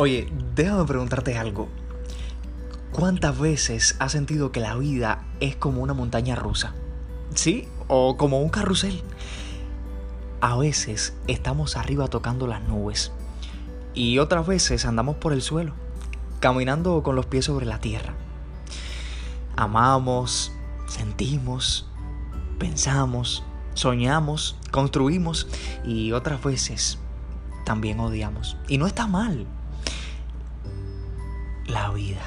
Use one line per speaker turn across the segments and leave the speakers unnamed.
Oye, déjame preguntarte algo. ¿Cuántas veces has sentido que la vida es como una montaña rusa? ¿Sí? O como un carrusel. A veces estamos arriba tocando las nubes y otras veces andamos por el suelo, caminando con los pies sobre la tierra. Amamos, sentimos, pensamos, soñamos, construimos y otras veces también odiamos. Y no está mal. La vida.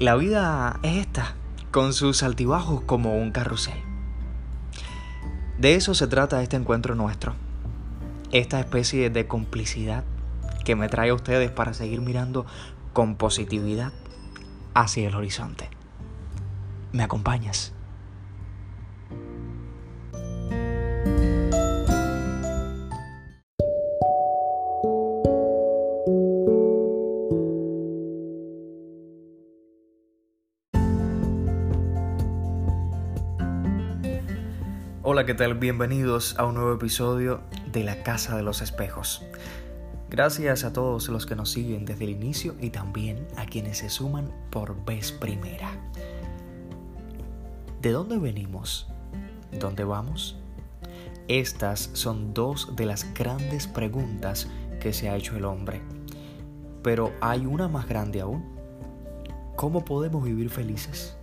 La vida es esta, con sus altibajos como un carrusel. De eso se trata este encuentro nuestro. Esta especie de complicidad que me trae a ustedes para seguir mirando con positividad hacia el horizonte. ¿Me acompañas? Hola, ¿qué tal? Bienvenidos a un nuevo episodio de La Casa de los Espejos. Gracias a todos los que nos siguen desde el inicio y también a quienes se suman por vez primera. ¿De dónde venimos? ¿Dónde vamos? Estas son dos de las grandes preguntas que se ha hecho el hombre. Pero hay una más grande aún. ¿Cómo podemos vivir felices?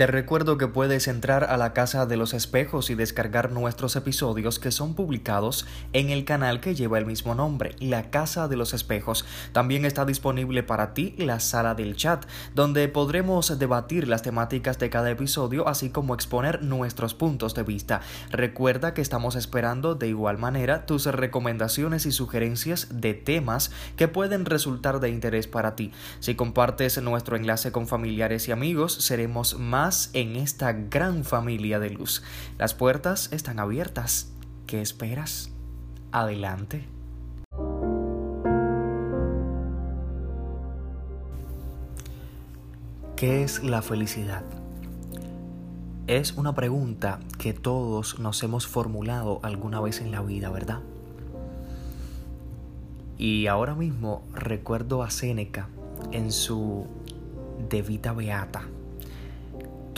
Te recuerdo que puedes entrar a la Casa de los Espejos y descargar nuestros episodios que son publicados en el canal que lleva el mismo nombre, La Casa de los Espejos. También está disponible para ti la sala del chat, donde podremos debatir las temáticas de cada episodio, así como exponer nuestros puntos de vista. Recuerda que estamos esperando de igual manera tus recomendaciones y sugerencias de temas que pueden resultar de interés para ti. Si compartes nuestro enlace con familiares y amigos, seremos más en esta gran familia de luz. Las puertas están abiertas. ¿Qué esperas? Adelante. ¿Qué es la felicidad? Es una pregunta que todos nos hemos formulado alguna vez en la vida, ¿verdad? Y ahora mismo recuerdo a Séneca en su De Vita Beata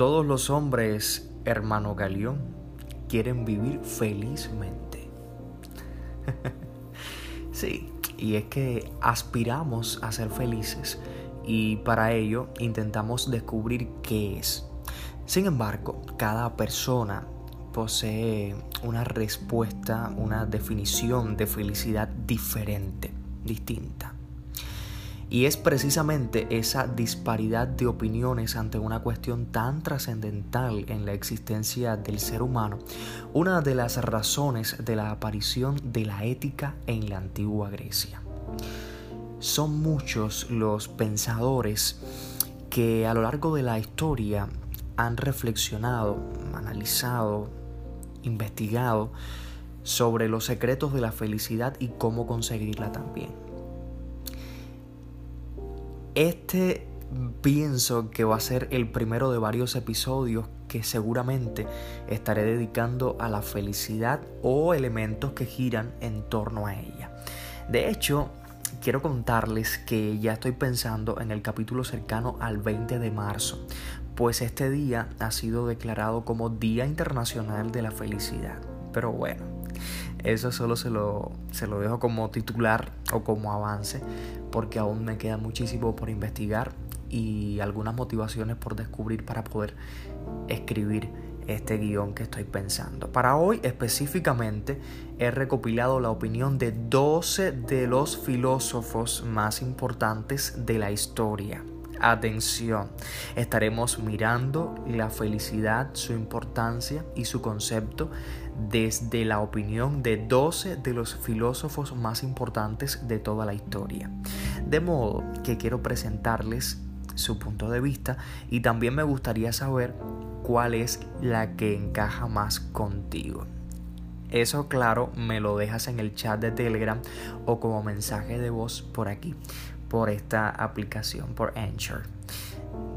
todos los hombres, hermano Galeón, quieren vivir felizmente. sí, y es que aspiramos a ser felices y para ello intentamos descubrir qué es. Sin embargo, cada persona posee una respuesta, una definición de felicidad diferente, distinta. Y es precisamente esa disparidad de opiniones ante una cuestión tan trascendental en la existencia del ser humano, una de las razones de la aparición de la ética en la antigua Grecia. Son muchos los pensadores que a lo largo de la historia han reflexionado, analizado, investigado sobre los secretos de la felicidad y cómo conseguirla también. Este pienso que va a ser el primero de varios episodios que seguramente estaré dedicando a la felicidad o elementos que giran en torno a ella. De hecho, quiero contarles que ya estoy pensando en el capítulo cercano al 20 de marzo, pues este día ha sido declarado como Día Internacional de la Felicidad. Pero bueno, eso solo se lo, se lo dejo como titular o como avance porque aún me queda muchísimo por investigar y algunas motivaciones por descubrir para poder escribir este guion que estoy pensando. Para hoy específicamente he recopilado la opinión de 12 de los filósofos más importantes de la historia. Atención, estaremos mirando la felicidad, su importancia y su concepto desde la opinión de 12 de los filósofos más importantes de toda la historia. De modo que quiero presentarles su punto de vista y también me gustaría saber cuál es la que encaja más contigo. Eso claro, me lo dejas en el chat de Telegram o como mensaje de voz por aquí, por esta aplicación, por Anchor.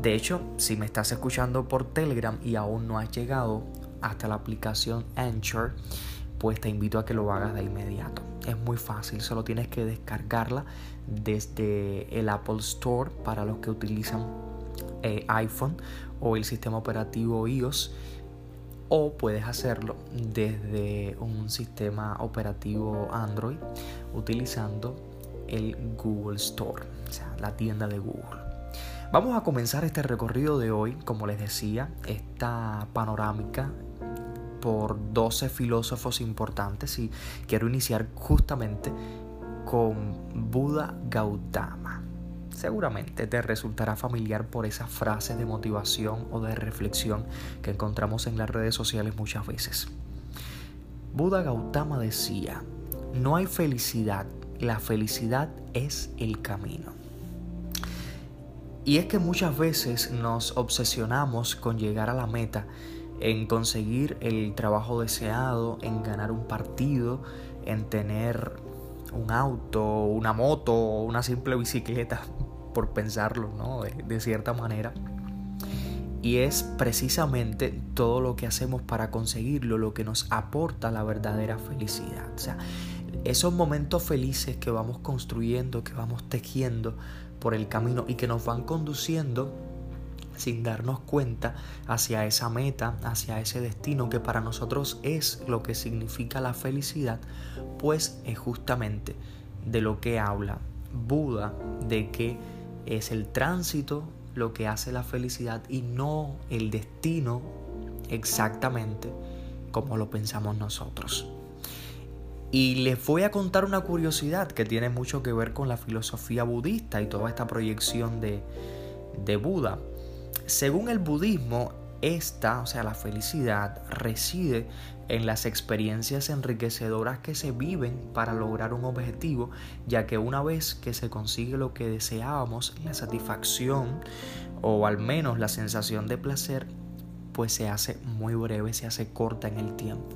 De hecho, si me estás escuchando por Telegram y aún no has llegado hasta la aplicación Anchor, pues te invito a que lo hagas de inmediato. Es muy fácil, solo tienes que descargarla desde el Apple Store para los que utilizan eh, iPhone o el sistema operativo iOS o puedes hacerlo desde un sistema operativo Android utilizando el Google Store, o sea, la tienda de Google. Vamos a comenzar este recorrido de hoy, como les decía, esta panorámica por 12 filósofos importantes y quiero iniciar justamente con Buda Gautama. Seguramente te resultará familiar por esas frases de motivación o de reflexión que encontramos en las redes sociales muchas veces. Buda Gautama decía, no hay felicidad, la felicidad es el camino. Y es que muchas veces nos obsesionamos con llegar a la meta, en conseguir el trabajo deseado, en ganar un partido, en tener un auto, una moto, una simple bicicleta, por pensarlo, ¿no? De, de cierta manera. Y es precisamente todo lo que hacemos para conseguirlo lo que nos aporta la verdadera felicidad. O sea, esos momentos felices que vamos construyendo, que vamos tejiendo por el camino y que nos van conduciendo sin darnos cuenta hacia esa meta, hacia ese destino que para nosotros es lo que significa la felicidad, pues es justamente de lo que habla Buda, de que es el tránsito lo que hace la felicidad y no el destino exactamente como lo pensamos nosotros. Y les voy a contar una curiosidad que tiene mucho que ver con la filosofía budista y toda esta proyección de, de Buda. Según el budismo, esta, o sea, la felicidad, reside en las experiencias enriquecedoras que se viven para lograr un objetivo, ya que una vez que se consigue lo que deseábamos, la satisfacción o al menos la sensación de placer, pues se hace muy breve, se hace corta en el tiempo.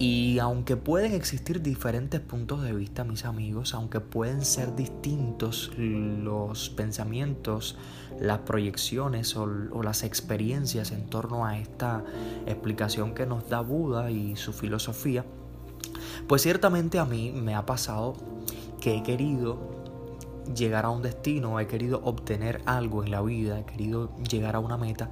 Y aunque pueden existir diferentes puntos de vista, mis amigos, aunque pueden ser distintos los pensamientos, las proyecciones o, las experiencias en torno a esta explicación que nos da Buda y su filosofía, pues ciertamente a mí me ha pasado que he querido llegar a un destino, he querido obtener algo en la vida, he querido llegar a una meta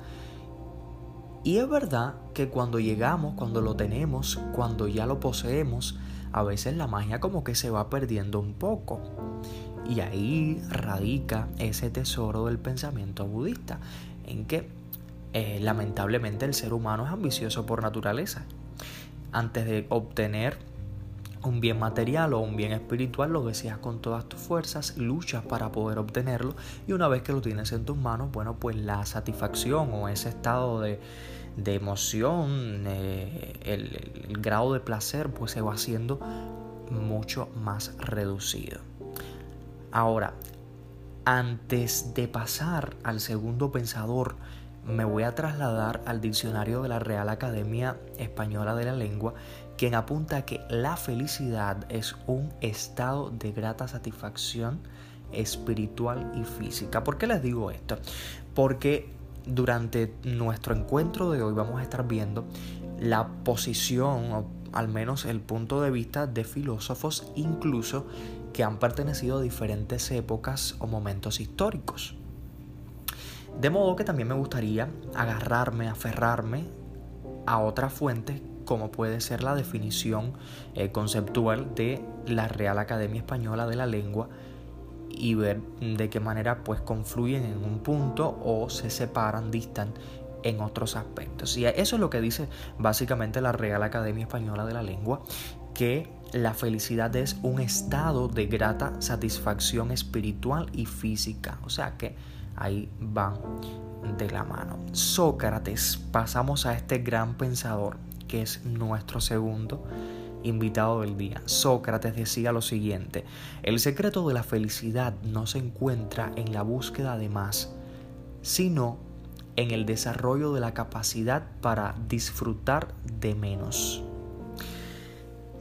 y es verdad que cuando llegamos, cuando lo tenemos, cuando ya lo poseemos, a veces la magia como que se va perdiendo un poco. Y ahí radica ese tesoro del pensamiento budista, en que eh, lamentablemente el ser humano es ambicioso por naturaleza. Antes de obtener un bien material o un bien espiritual, lo deseas con todas tus fuerzas, luchas para poder obtenerlo y una vez que lo tienes en tus manos, bueno, pues la satisfacción o ese estado de, emoción, eh, el, el grado de placer, pues se va haciendo mucho más reducido. Ahora, antes de pasar al segundo pensador, me voy a trasladar al diccionario de la Real Academia Española de la Lengua quien apunta que la felicidad es un estado de grata satisfacción espiritual y física. ¿Por qué les digo esto? Porque durante nuestro encuentro de hoy vamos a estar viendo la posición o al menos el punto de vista de filósofos incluso que han pertenecido a diferentes épocas o momentos históricos. De modo que también me gustaría agarrarme, aferrarme a otras fuentes como puede ser la definición eh, conceptual de la Real Academia Española de la Lengua y ver de qué manera pues confluyen en un punto o se separan, distan en otros aspectos. Y eso es lo que dice básicamente la Real Academia Española de la Lengua, que la felicidad es un estado de grata satisfacción espiritual y física. O sea que ahí van de la mano. Sócrates, pasamos a este gran pensador que es nuestro segundo invitado del día. Sócrates decía lo siguiente, el secreto de la felicidad no se encuentra en la búsqueda de más, sino en el desarrollo de la capacidad para disfrutar de menos.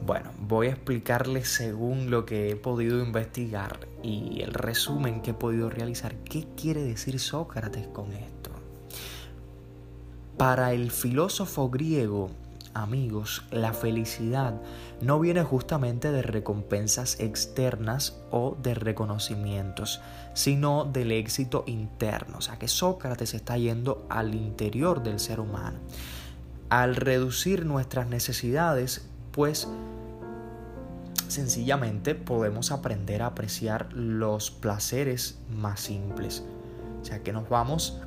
Bueno, voy a explicarles según lo que he podido investigar y el resumen que he podido realizar qué quiere decir Sócrates con esto. Para el filósofo griego, amigos, la felicidad no viene justamente de recompensas externas o de reconocimientos, sino del éxito interno. O sea que Sócrates está yendo al interior del ser humano. Al reducir nuestras necesidades, pues sencillamente podemos aprender a apreciar los placeres más simples. O sea que nos vamos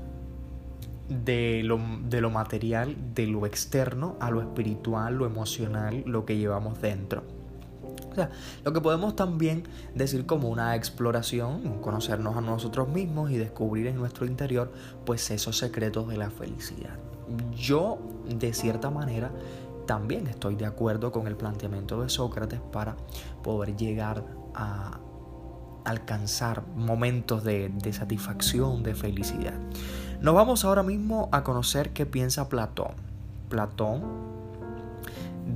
de lo, de lo, material, de lo externo a lo espiritual, lo emocional, lo que llevamos dentro. O sea, lo que podemos también decir como una exploración, conocernos a nosotros mismos y descubrir en nuestro interior pues esos secretos de la felicidad. Yo, de cierta manera, también estoy de acuerdo con el planteamiento de Sócrates para poder llegar a alcanzar momentos de, de satisfacción, de felicidad. Nos vamos ahora mismo a conocer qué piensa Platón. Platón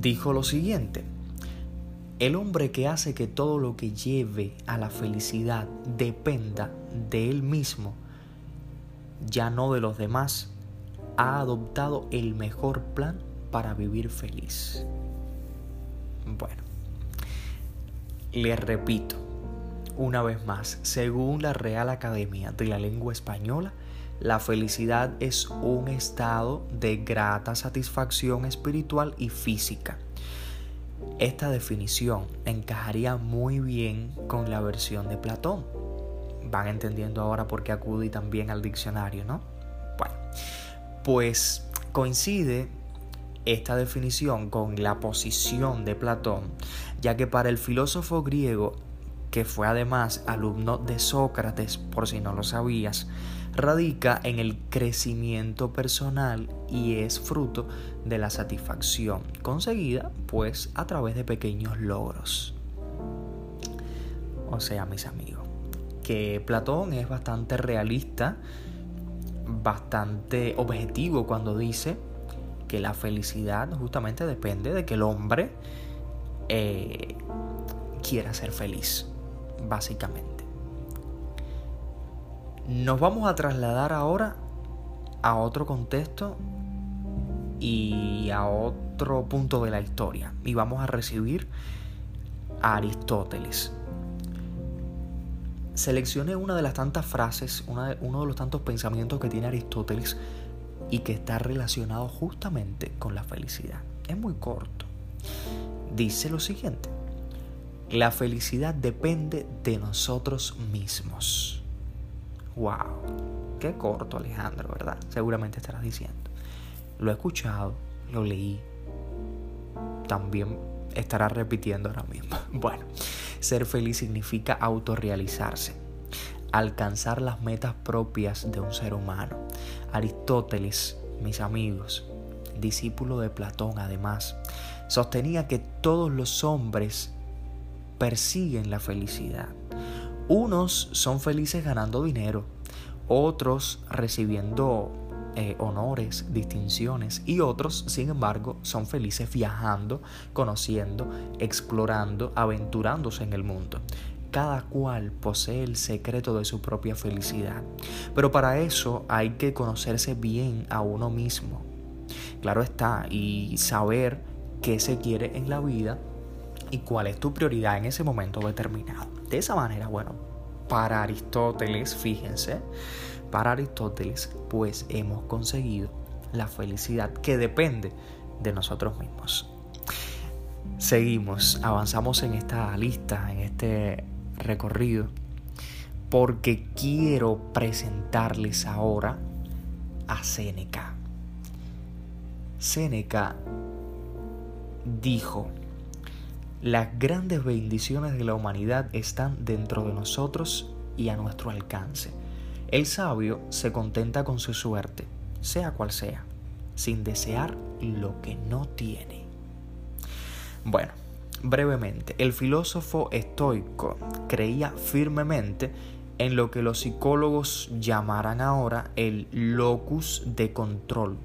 dijo lo siguiente, el hombre que hace que todo lo que lleve a la felicidad dependa de él mismo, ya no de los demás, ha adoptado el mejor plan para vivir feliz. Bueno, le repito una vez más, según la Real Academia de la Lengua Española, la felicidad es un estado de grata satisfacción espiritual y física. Esta definición encajaría muy bien con la versión de Platón. Van entendiendo ahora por qué acudí también al diccionario, ¿no? Bueno, pues coincide esta definición con la posición de Platón, ya que para el filósofo griego, que fue además alumno de Sócrates, por si no lo sabías, radica en el crecimiento personal y es fruto de la satisfacción conseguida pues a través de pequeños logros. O sea, mis amigos, que Platón es bastante realista, bastante objetivo cuando dice que la felicidad justamente depende de que el hombre eh, quiera ser feliz, básicamente. Nos vamos a trasladar ahora a otro contexto y a otro punto de la historia. Y vamos a recibir a Aristóteles. Seleccioné una de las tantas frases, uno de los tantos pensamientos que tiene Aristóteles y que está relacionado justamente con la felicidad. Es muy corto. Dice lo siguiente. La felicidad depende de nosotros mismos. ¡Wow! Qué corto, Alejandro, ¿verdad? Seguramente estarás diciendo. Lo he escuchado, lo leí. También estarás repitiendo ahora mismo. Bueno, ser feliz significa autorrealizarse, alcanzar las metas propias de un ser humano. Aristóteles, mis amigos, discípulo de Platón además, sostenía que todos los hombres persiguen la felicidad unos son felices ganando dinero, otros recibiendo eh, honores, distinciones y otros, sin embargo, son felices viajando, conociendo, explorando, aventurándose en el mundo. Cada cual posee el secreto de su propia felicidad. Pero para eso hay que conocerse bien a uno mismo. Claro está, y saber qué se quiere en la vida y cuál es tu prioridad en ese momento determinado. De esa manera, bueno, para Aristóteles, fíjense, para Aristóteles, pues hemos conseguido la felicidad que depende de nosotros mismos. Seguimos, avanzamos en esta lista, en este recorrido, porque quiero presentarles ahora a Séneca. Séneca dijo, las grandes bendiciones de la humanidad están dentro de nosotros y a nuestro alcance. El sabio se contenta con su suerte, sea cual sea, sin desear lo que no tiene. Bueno, brevemente, el filósofo estoico creía firmemente en lo que los psicólogos llamarán ahora el locus de control.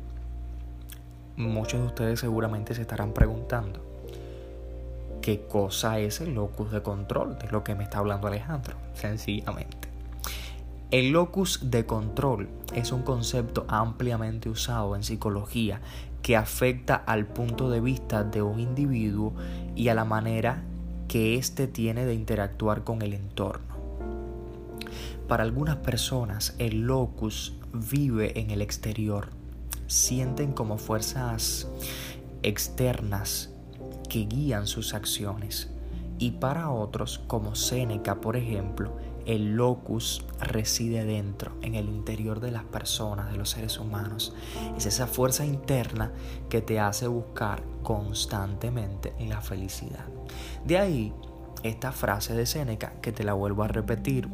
Muchos de ustedes seguramente se estarán preguntando, qué cosa es el locus de control, de lo que me está hablando Alejandro, sencillamente. El locus de control es un concepto ampliamente usado en psicología que afecta al punto de vista de un individuo y a la manera que éste tiene de interactuar con el entorno. Para algunas personas el locus vive en el exterior, sienten como fuerzas externas que guían sus acciones y para otros, como Séneca por ejemplo, el locus reside dentro, en el interior de las personas, de los seres humanos. Es esa fuerza interna que te hace buscar constantemente la felicidad. De ahí esta frase de Séneca que te la vuelvo a repetir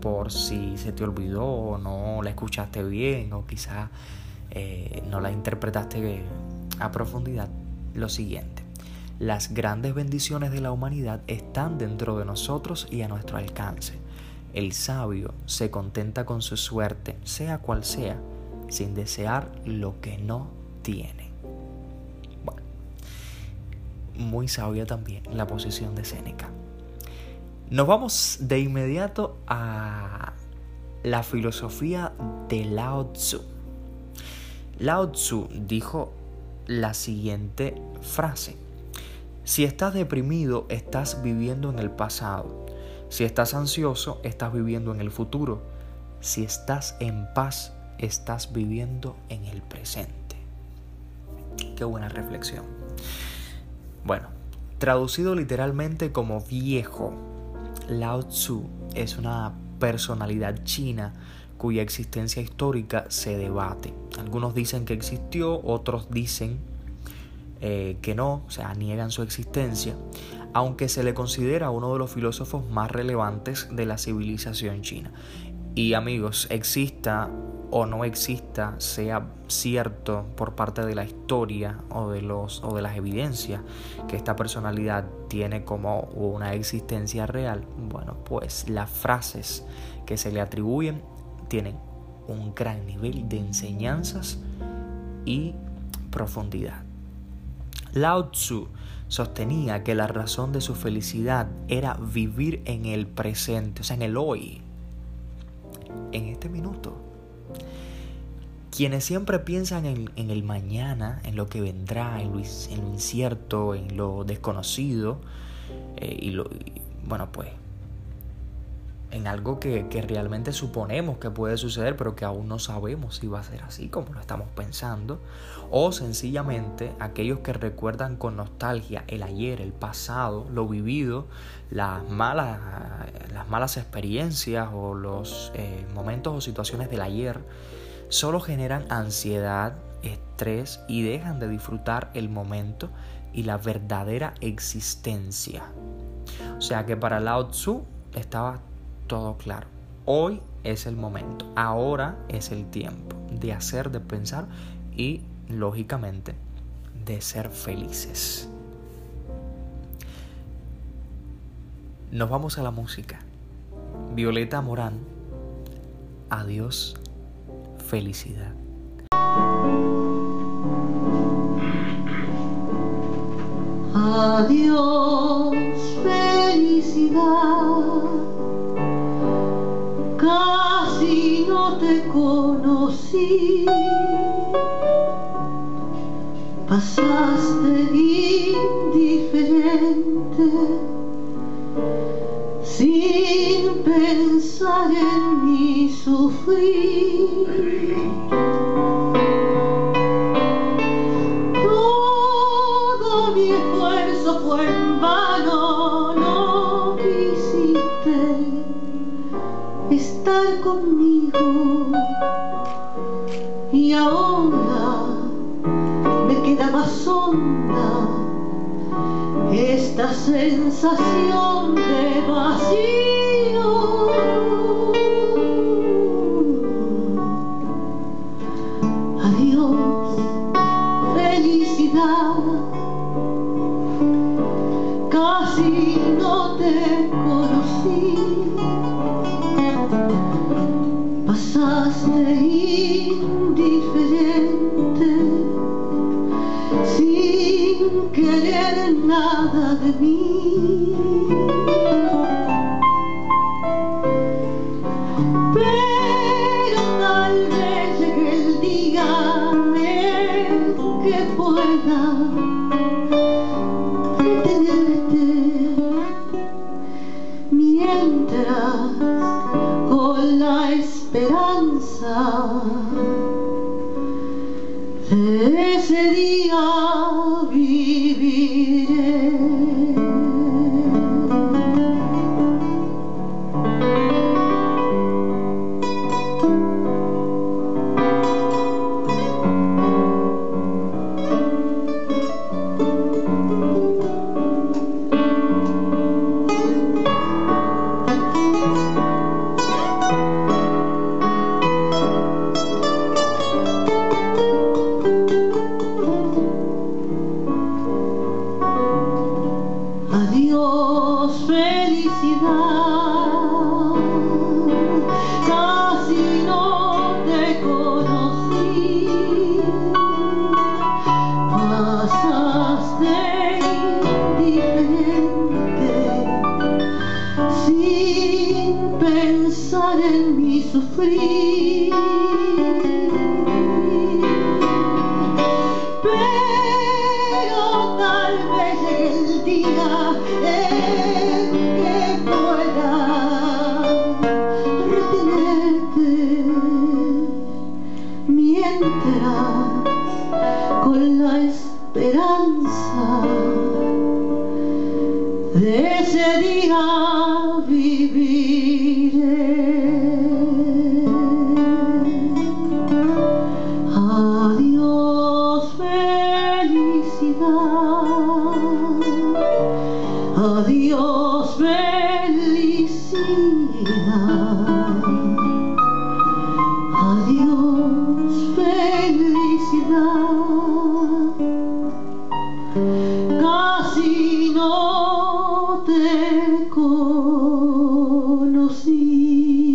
por si se te olvidó o no la escuchaste bien o quizá eh, no la interpretaste a profundidad. Lo siguiente. Las grandes bendiciones de la humanidad están dentro de nosotros y a nuestro alcance. El sabio se contenta con su suerte, sea cual sea, sin desear lo que no tiene. Bueno, muy sabia también la posición de Séneca. Nos vamos de inmediato a la filosofía de Lao Tzu. Lao Tzu dijo la siguiente frase. Si estás deprimido, estás viviendo en el pasado. Si estás ansioso, estás viviendo en el futuro. Si estás en paz, estás viviendo en el presente. Qué buena reflexión. Bueno, traducido literalmente como viejo, Lao Tzu es una personalidad china cuya existencia histórica se debate. Algunos dicen que existió, otros dicen eh, que no, o sea, niegan su existencia aunque se le considera uno de los filósofos más relevantes de la civilización china. Y amigos, exista o no exista, sea cierto por parte de la historia o de, los, o de las evidencias que esta personalidad tiene como una existencia real, bueno, pues las frases que se le atribuyen tienen un gran nivel de enseñanzas y profundidad. Lao Tzu sostenía que la razón de su felicidad era vivir en el presente, o sea, en el hoy, en este minuto. Quienes siempre piensan en, el mañana, en lo que vendrá, en lo, incierto, en lo desconocido, eh, y, lo, y bueno, pues en algo que, realmente suponemos que puede suceder, pero que aún no sabemos si va a ser así como lo estamos pensando, o sencillamente aquellos que recuerdan con nostalgia el ayer, el pasado, lo vivido, las malas, las malas experiencias o los eh, momentos o situaciones del ayer, solo generan ansiedad, estrés y dejan de disfrutar el momento y la verdadera existencia. O sea que para Lao Tzu estaba todo claro. Hoy es el momento, ahora es el tiempo de hacer, de pensar y, lógicamente, de ser felices. Nos vamos a la música. Violeta Morán, adiós, felicidad.
Adiós, felicidad casi no te conocí. Pasaste indiferente, sin pensar en mi sufrir. Esta sensación de vacío. Nada de mí. Mi conocí.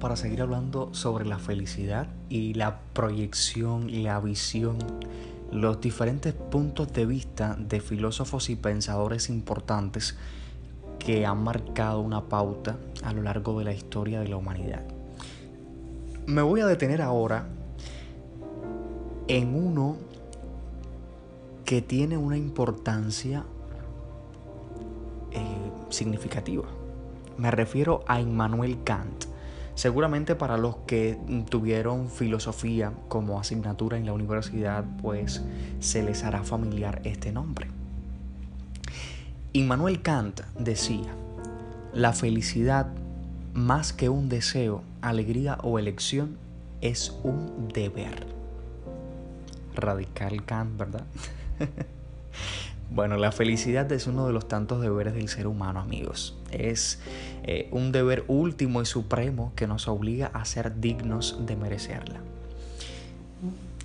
Para seguir hablando sobre la felicidad y la proyección, la visión, los diferentes puntos de vista de filósofos y pensadores importantes que han marcado una pauta a lo largo de la historia de la humanidad. Me voy a detener ahora en uno que tiene una importancia eh, significativa. Me refiero a Immanuel Kant. Seguramente para los que tuvieron filosofía como asignatura en la universidad, pues se les hará familiar este nombre. Immanuel Kant decía, la felicidad más que un deseo, alegría o elección es un deber. Radical Kant, ¿verdad? Bueno, la felicidad es uno de los tantos deberes del ser humano, amigos. Es eh, un deber último y supremo que nos obliga a ser dignos de merecerla.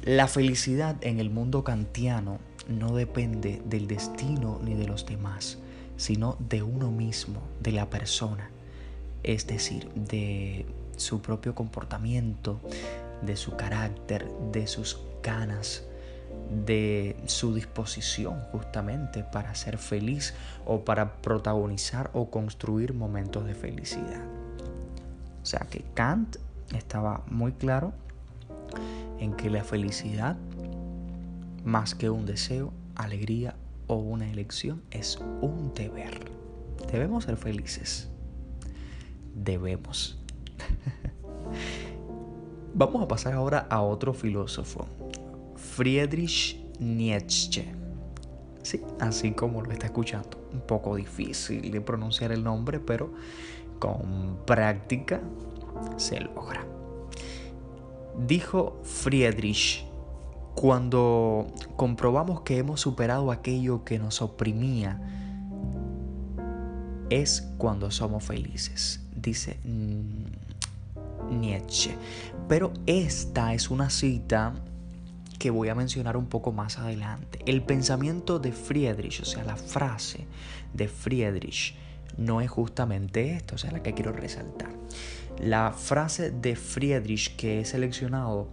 La felicidad en el mundo kantiano no depende del destino ni de los demás, sino de uno mismo, de la persona, es decir, de su propio comportamiento, de su carácter, de sus ganas, de su disposición justamente para ser feliz o para protagonizar o construir momentos de felicidad. O sea que Kant estaba muy claro en que la felicidad, más que un deseo, alegría o una elección, es un deber. Debemos ser felices. Debemos. Vamos a pasar ahora a otro filósofo, Friedrich Nietzsche. Sí, así como lo está escuchando. Un poco difícil de pronunciar el nombre, pero con práctica se logra. Dijo Friedrich, cuando comprobamos que hemos superado aquello que nos oprimía, es cuando somos felices, dice Nietzsche. Pero esta es una cita que voy a mencionar un poco más adelante. El pensamiento de Friedrich, o sea, la frase de Friedrich, no es justamente esto, o sea, la que quiero resaltar. La frase de Friedrich que he seleccionado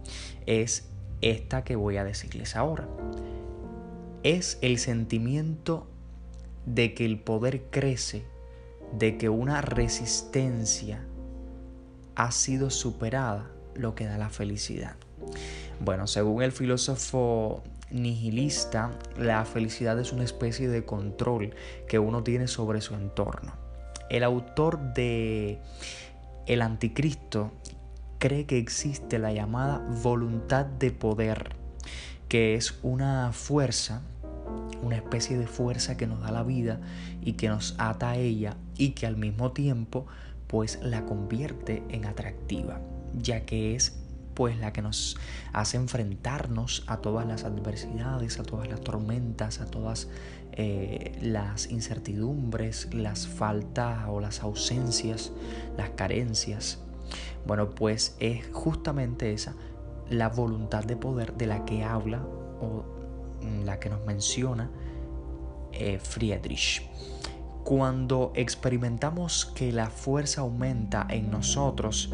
es esta que voy a decirles ahora. Es el sentimiento de que el poder crece, de que una resistencia ha sido superada, lo que da la felicidad. Bueno, según el filósofo nihilista, la felicidad es una especie de control que uno tiene sobre su entorno. El autor de El Anticristo cree que existe la llamada voluntad de poder, que es una fuerza, una especie de fuerza que nos da la vida y que nos ata a ella y que al mismo tiempo pues la convierte en atractiva, ya que es pues la que nos hace enfrentarnos a todas las adversidades, a todas las tormentas, a todas eh, las incertidumbres, las faltas o las ausencias, las carencias. Bueno, pues es justamente esa la voluntad de poder de la que habla o la que nos menciona eh, Friedrich. Cuando experimentamos que la fuerza aumenta en nosotros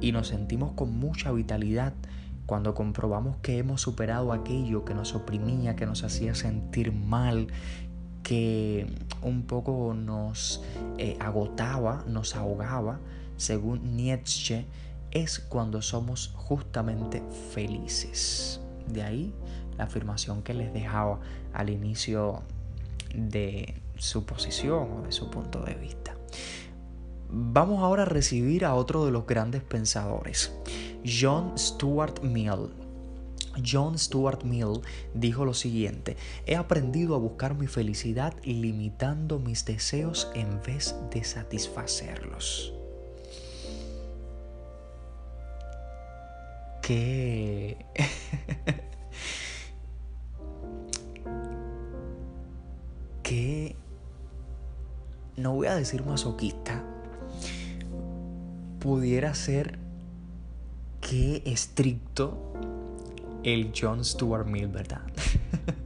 y nos sentimos con mucha vitalidad, cuando comprobamos que hemos superado aquello que nos oprimía, que nos hacía sentir mal, que un poco nos eh, agotaba, nos ahogaba, según Nietzsche, es cuando somos justamente felices. De ahí la afirmación que les dejaba al inicio de su posición o de su punto de vista. Vamos ahora a recibir a otro de los grandes pensadores, John Stuart Mill. John Stuart Mill dijo lo siguiente, he aprendido a buscar mi felicidad limitando mis deseos en vez de satisfacerlos. ¿Qué? ¿Qué? No voy a decir masoquista, pudiera ser que estricto el John Stuart Mill, ¿verdad?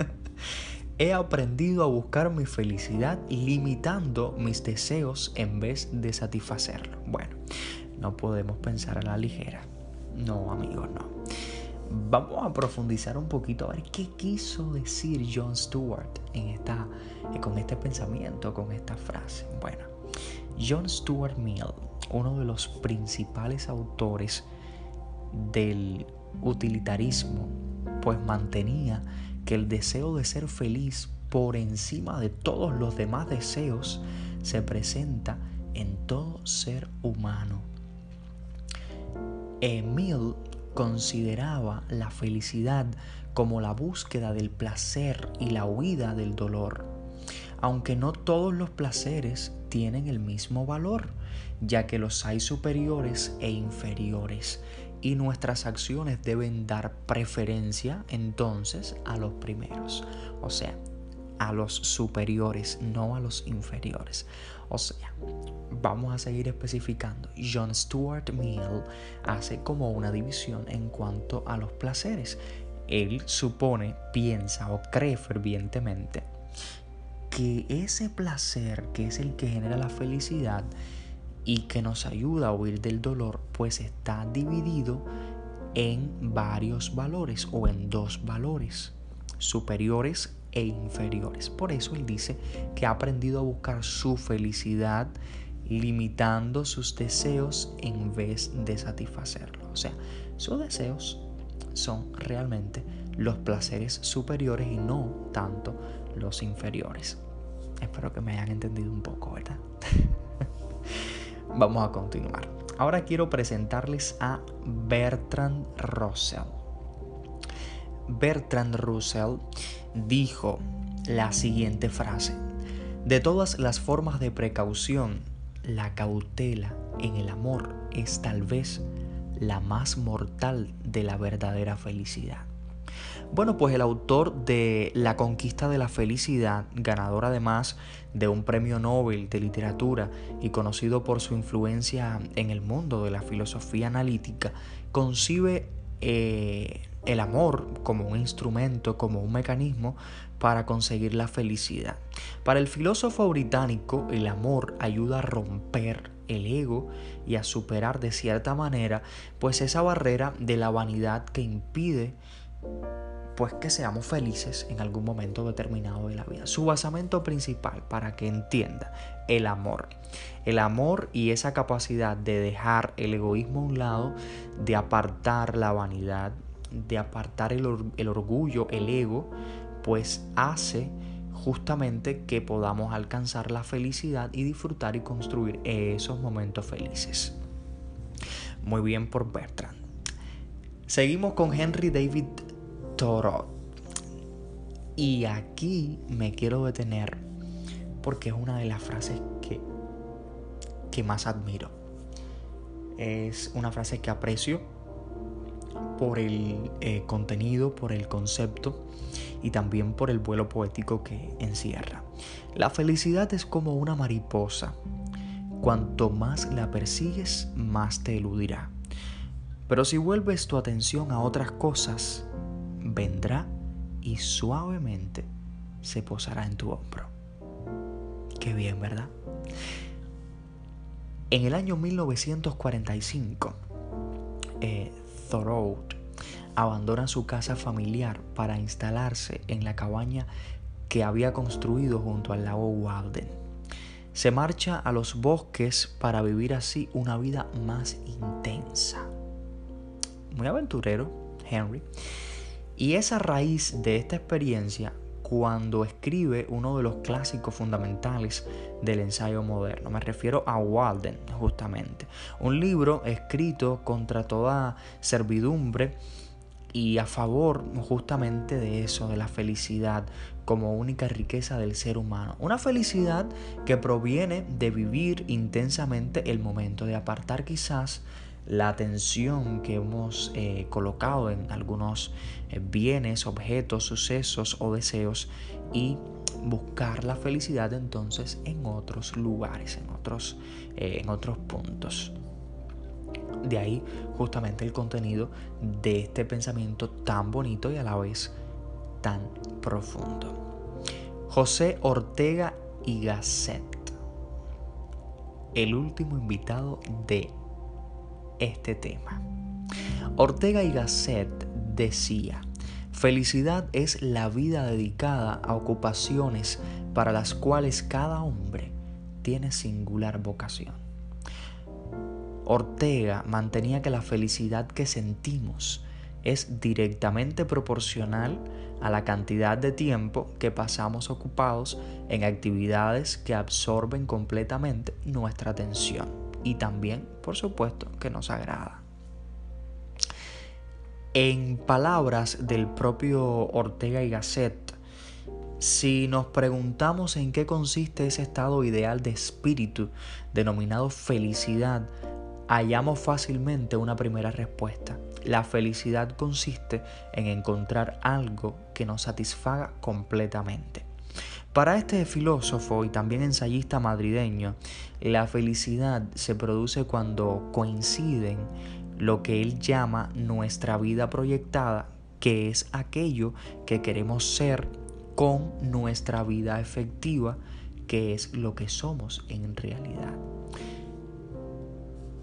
He aprendido a buscar mi felicidad limitando mis deseos en vez de satisfacerlo. Bueno, no podemos pensar a la ligera. No, amigos, no. Vamos a profundizar un poquito a ver qué quiso decir John Stewart en esta, con este pensamiento, con esta frase. Bueno, John Stuart Mill uno de los principales autores del utilitarismo, pues mantenía que el deseo de ser feliz por encima de todos los demás deseos se presenta en todo ser humano. Emil consideraba la felicidad como la búsqueda del placer y la huida del dolor, aunque no todos los placeres tienen el mismo valor ya que los hay superiores e inferiores, y nuestras acciones deben dar preferencia entonces a los primeros, o sea, a los superiores, no a los inferiores. O sea, vamos a seguir especificando. John Stuart Mill hace como una división en cuanto a los placeres. Él supone, piensa o cree fervientemente que ese placer, que es el que genera la felicidad, y que nos ayuda a huir del dolor, pues está dividido en varios valores o en dos valores, superiores e inferiores. Por eso él dice que ha aprendido a buscar su felicidad limitando sus deseos en vez de satisfacerlos. O sea, sus deseos son realmente los placeres superiores y no tanto los inferiores. Espero que me hayan entendido un poco, ¿verdad? Vamos a continuar. Ahora quiero presentarles a Bertrand Russell. Bertrand Russell dijo la siguiente frase. De todas las formas de precaución, la cautela en el amor es tal vez la más mortal de la verdadera felicidad. Bueno, pues el autor de La conquista de la felicidad, ganador además de un premio Nobel de literatura y conocido por su influencia en el mundo de la filosofía analítica, concibe eh, el amor como un instrumento, como un mecanismo para conseguir la felicidad. Para el filósofo británico, el amor ayuda a romper el ego y a superar de cierta manera pues esa barrera de la vanidad que impide pues que seamos felices en algún momento determinado de la vida. Su basamento principal para que entienda el amor. El amor y esa capacidad de dejar el egoísmo a un lado, de apartar la vanidad, de apartar el, el orgullo, el ego, pues hace justamente que podamos alcanzar la felicidad y disfrutar y construir esos momentos felices. Muy bien por Bertrand. Seguimos con Henry David Thoreau. Y aquí me quiero detener porque es una de las frases que, que más admiro. Es una frase que aprecio por el eh, contenido, por el concepto y también por el vuelo poético que encierra. La felicidad es como una mariposa. Cuanto más la persigues, más te eludirá. Pero si vuelves tu atención a otras cosas, vendrá y suavemente se posará en tu hombro. Qué bien, ¿verdad? En el año 1945, eh, Thoreau abandona su casa familiar para instalarse en la cabaña que había construido junto al lago Walden. Se marcha a los bosques para vivir así una vida más intensa. Muy aventurero, Henry. Y esa raíz de esta experiencia cuando escribe uno de los clásicos fundamentales del ensayo moderno. Me refiero a Walden, justamente. Un libro escrito contra toda servidumbre y a favor justamente de eso, de la felicidad como única riqueza del ser humano. Una felicidad que proviene de vivir intensamente el momento, de apartar quizás la atención que hemos eh, colocado en algunos eh, bienes, objetos, sucesos o deseos y buscar la felicidad entonces en otros lugares, en otros, eh, en otros puntos. De ahí justamente el contenido de este pensamiento tan bonito y a la vez tan profundo. José Ortega y Gasset, el último invitado de este tema. Ortega y Gasset decía, felicidad es la vida dedicada a ocupaciones para las cuales cada hombre tiene singular vocación. Ortega mantenía que la felicidad que sentimos es directamente proporcional a la cantidad de tiempo que pasamos ocupados en actividades que absorben completamente nuestra atención y también, por supuesto, que nos agrada. En palabras del propio Ortega y Gasset, si nos preguntamos en qué consiste ese estado ideal de espíritu denominado felicidad, hallamos fácilmente una primera respuesta. La felicidad consiste en encontrar algo que nos satisfaga completamente. Para este filósofo y también ensayista madrileño, la felicidad se produce cuando coinciden lo que él llama nuestra vida proyectada, que es aquello que queremos ser, con nuestra vida efectiva, que es lo que somos en realidad.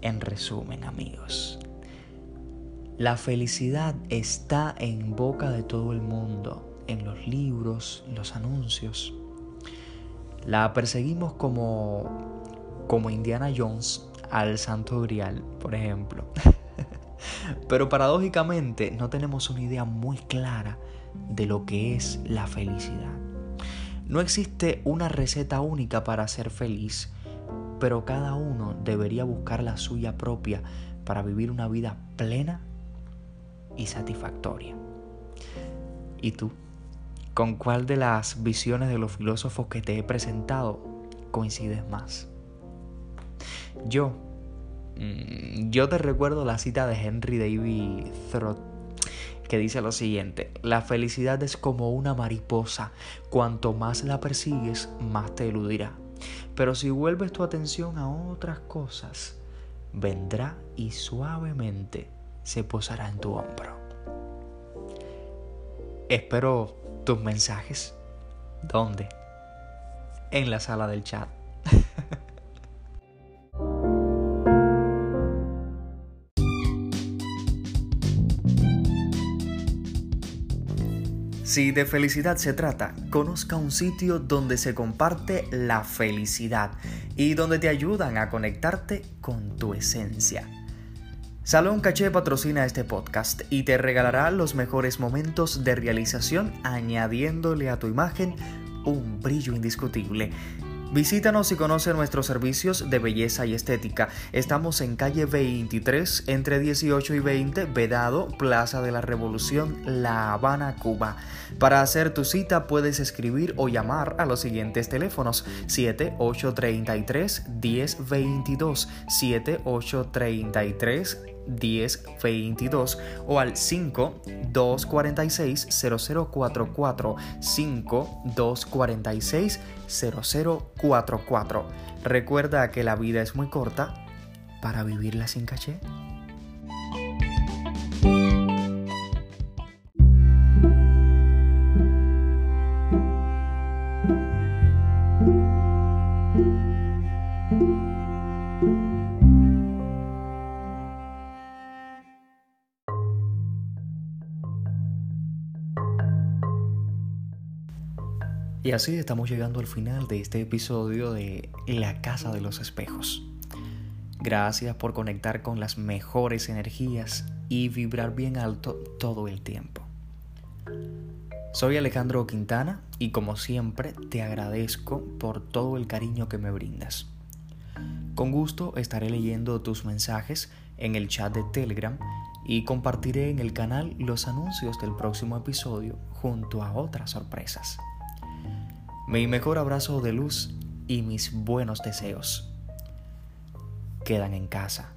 En resumen, amigos, la felicidad está en boca de todo el mundo, en los libros, los anuncios. La perseguimos como, como Indiana Jones al Santo Grial, por ejemplo. Pero paradójicamente no tenemos una idea muy clara de lo que es la felicidad. No existe una receta única para ser feliz, pero cada uno debería buscar la suya propia para vivir una vida plena y satisfactoria. ¿Y tú? ¿Con cuál de las visiones de los filósofos que te he presentado coincides más? Yo, mm, yo te recuerdo la cita de Henry David Thoreau que dice lo siguiente, la felicidad es como una mariposa, cuanto más la persigues, más te eludirá. Pero si vuelves tu atención a otras cosas, vendrá y suavemente se posará en tu hombro. Espero tus mensajes. ¿Dónde? En la sala del chat. Si de felicidad se trata, conozca un sitio donde se comparte la felicidad y donde te ayudan a conectarte con tu esencia. Salón Caché patrocina este podcast y te regalará los mejores momentos de realización añadiéndole a tu imagen un brillo indiscutible. Visítanos y conoce nuestros servicios de belleza y estética. Estamos en calle 23, entre 18 y 20, Vedado, Plaza de la Revolución, La Habana, Cuba. Para hacer tu cita puedes escribir o llamar a los siguientes teléfonos 7833 1022 7833 1022 o al 5 246 0044 5 246 0044. Recuerda que la vida es muy corta para vivirla sin caché. Y así estamos llegando al final de este episodio de La Casa de los Espejos. Gracias por conectar con las mejores energías y vibrar bien alto todo el tiempo. Soy Alejandro Quintana y como siempre te agradezco por todo el cariño que me brindas. Con gusto estaré leyendo tus mensajes en el chat de Telegram y compartiré en el canal los anuncios del próximo episodio junto a otras sorpresas. Mi mejor abrazo de luz y mis buenos deseos quedan en casa.